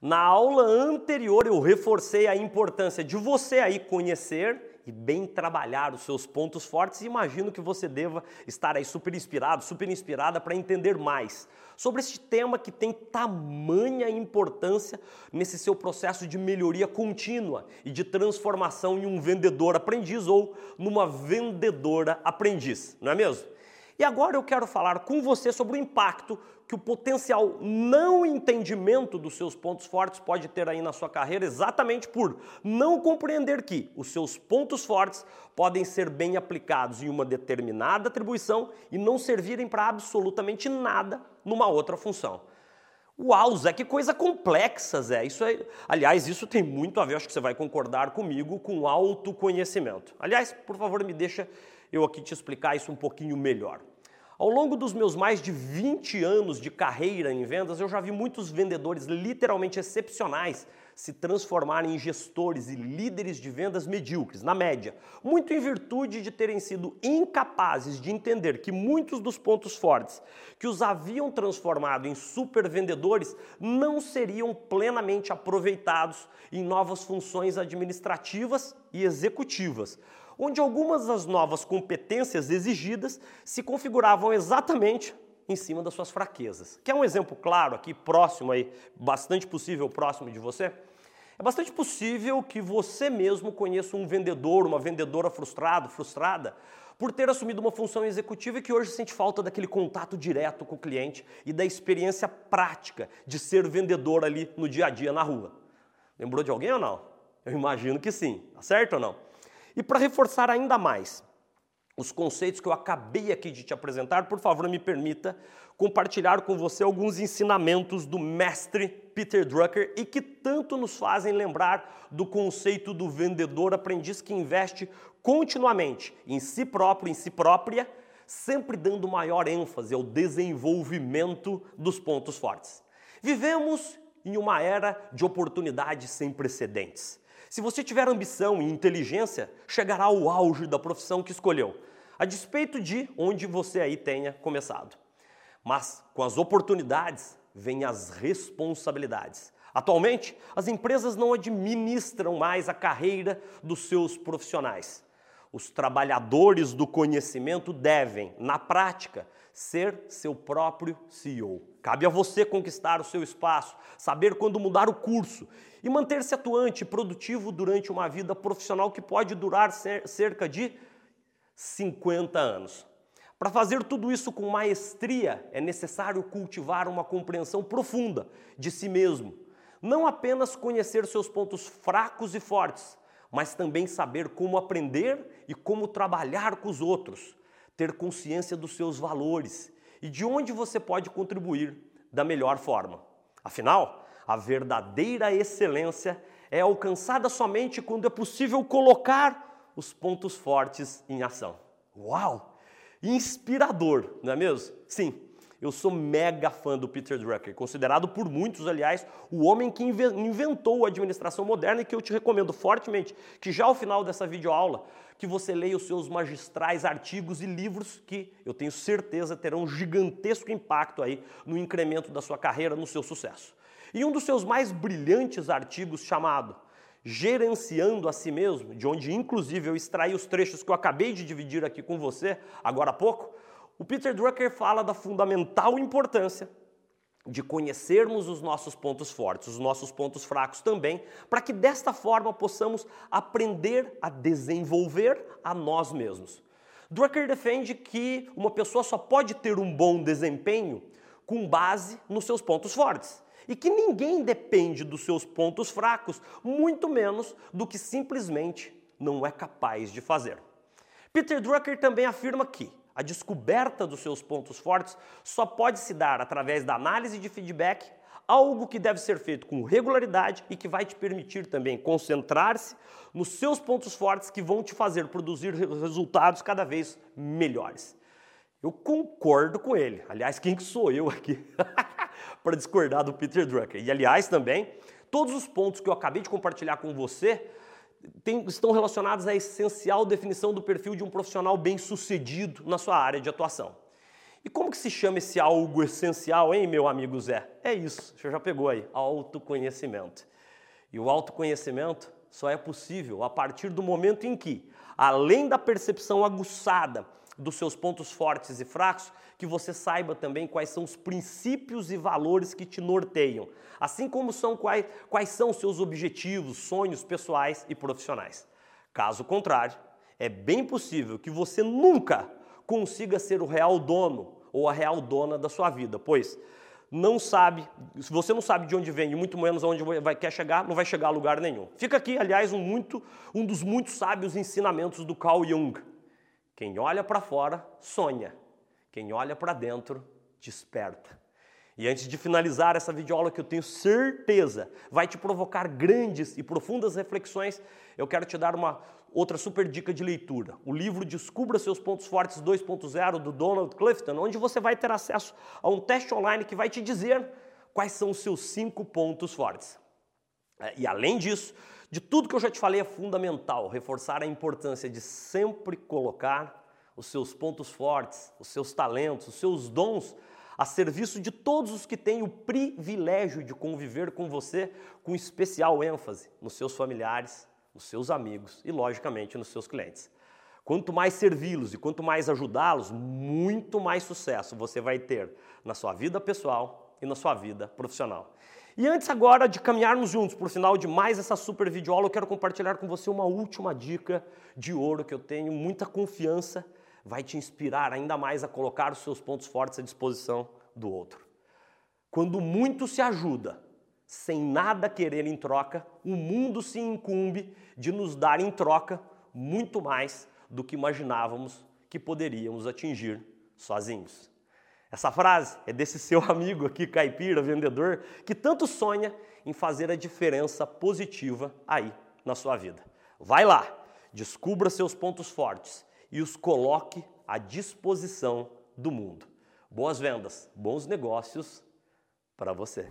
Na aula anterior eu reforcei a importância de você aí conhecer e bem trabalhar os seus pontos fortes imagino que você deva estar aí super inspirado, super inspirada para entender mais sobre este tema que tem tamanha importância nesse seu processo de melhoria contínua e de transformação em um vendedor aprendiz ou numa vendedora aprendiz, não é mesmo? E agora eu quero falar com você sobre o impacto que o potencial não entendimento dos seus pontos fortes pode ter aí na sua carreira, exatamente por não compreender que os seus pontos fortes podem ser bem aplicados em uma determinada atribuição e não servirem para absolutamente nada numa outra função. Uau, Zé, que coisa complexa, Zé. Isso é, aliás, isso tem muito a ver, acho que você vai concordar comigo, com autoconhecimento. Aliás, por favor, me deixa eu aqui te explicar isso um pouquinho melhor. Ao longo dos meus mais de 20 anos de carreira em vendas, eu já vi muitos vendedores literalmente excepcionais se transformarem em gestores e líderes de vendas medíocres, na média, muito em virtude de terem sido incapazes de entender que muitos dos pontos fortes que os haviam transformado em super vendedores não seriam plenamente aproveitados em novas funções administrativas e executivas onde algumas das novas competências exigidas se configuravam exatamente em cima das suas fraquezas. Quer um exemplo claro aqui, próximo aí, bastante possível próximo de você? É bastante possível que você mesmo conheça um vendedor, uma vendedora frustrado, frustrada, por ter assumido uma função executiva e que hoje sente falta daquele contato direto com o cliente e da experiência prática de ser vendedor ali no dia a dia na rua. Lembrou de alguém ou não? Eu imagino que sim, tá certo ou não? E para reforçar ainda mais os conceitos que eu acabei aqui de te apresentar, por favor, me permita compartilhar com você alguns ensinamentos do mestre Peter Drucker e que tanto nos fazem lembrar do conceito do vendedor aprendiz que investe continuamente em si próprio, em si própria, sempre dando maior ênfase ao desenvolvimento dos pontos fortes. Vivemos em uma era de oportunidades sem precedentes. Se você tiver ambição e inteligência, chegará ao auge da profissão que escolheu, a despeito de onde você aí tenha começado. Mas com as oportunidades vêm as responsabilidades. Atualmente, as empresas não administram mais a carreira dos seus profissionais. Os trabalhadores do conhecimento devem, na prática, ser seu próprio CEO. Cabe a você conquistar o seu espaço, saber quando mudar o curso e manter-se atuante e produtivo durante uma vida profissional que pode durar cerca de 50 anos. Para fazer tudo isso com maestria, é necessário cultivar uma compreensão profunda de si mesmo. Não apenas conhecer seus pontos fracos e fortes, mas também saber como aprender e como trabalhar com os outros ter consciência dos seus valores e de onde você pode contribuir da melhor forma. Afinal, a verdadeira excelência é alcançada somente quando é possível colocar os pontos fortes em ação. Uau! Inspirador, não é mesmo? Sim, eu sou mega fã do Peter Drucker, considerado por muitos, aliás, o homem que inventou a administração moderna e que eu te recomendo fortemente que já ao final dessa videoaula que você leia os seus magistrais artigos e livros que eu tenho certeza terão um gigantesco impacto aí no incremento da sua carreira, no seu sucesso. E um dos seus mais brilhantes artigos chamado Gerenciando a si mesmo, de onde inclusive eu extraí os trechos que eu acabei de dividir aqui com você agora há pouco, o Peter Drucker fala da fundamental importância de conhecermos os nossos pontos fortes, os nossos pontos fracos também, para que desta forma possamos aprender a desenvolver a nós mesmos. Drucker defende que uma pessoa só pode ter um bom desempenho com base nos seus pontos fortes e que ninguém depende dos seus pontos fracos, muito menos do que simplesmente não é capaz de fazer. Peter Drucker também afirma que a descoberta dos seus pontos fortes só pode se dar através da análise de feedback, algo que deve ser feito com regularidade e que vai te permitir também concentrar-se nos seus pontos fortes que vão te fazer produzir resultados cada vez melhores. Eu concordo com ele. Aliás, quem que sou eu aqui para discordar do Peter Drucker? E aliás, também, todos os pontos que eu acabei de compartilhar com você tem, estão relacionados à essencial definição do perfil de um profissional bem-sucedido na sua área de atuação. E como que se chama esse algo essencial, hein, meu amigo Zé? É isso, você já pegou aí, autoconhecimento. E o autoconhecimento só é possível a partir do momento em que, além da percepção aguçada dos seus pontos fortes e fracos, que você saiba também quais são os princípios e valores que te norteiam, assim como são quais, quais são os seus objetivos, sonhos pessoais e profissionais. Caso contrário, é bem possível que você nunca consiga ser o real dono ou a real dona da sua vida, pois não sabe, se você não sabe de onde vem e muito menos aonde vai quer chegar, não vai chegar a lugar nenhum. Fica aqui, aliás, um, muito, um dos muitos sábios ensinamentos do Carl Jung. Quem olha para fora sonha, quem olha para dentro desperta. E antes de finalizar essa videoaula que eu tenho certeza vai te provocar grandes e profundas reflexões, eu quero te dar uma outra super dica de leitura. O livro Descubra Seus Pontos Fortes 2.0 do Donald Clifton, onde você vai ter acesso a um teste online que vai te dizer quais são os seus cinco pontos fortes. É, e além disso, de tudo que eu já te falei, é fundamental reforçar a importância de sempre colocar os seus pontos fortes, os seus talentos, os seus dons a serviço de todos os que têm o privilégio de conviver com você, com especial ênfase nos seus familiares, nos seus amigos e, logicamente, nos seus clientes. Quanto mais servi-los e quanto mais ajudá-los, muito mais sucesso você vai ter na sua vida pessoal e na sua vida profissional. E antes agora de caminharmos juntos o final de mais essa super videoaula, eu quero compartilhar com você uma última dica de ouro que eu tenho muita confiança vai te inspirar ainda mais a colocar os seus pontos fortes à disposição do outro. Quando muito se ajuda, sem nada querer em troca, o mundo se incumbe de nos dar em troca muito mais do que imaginávamos que poderíamos atingir sozinhos. Essa frase é desse seu amigo aqui, caipira, vendedor, que tanto sonha em fazer a diferença positiva aí na sua vida. Vai lá, descubra seus pontos fortes e os coloque à disposição do mundo. Boas vendas, bons negócios para você.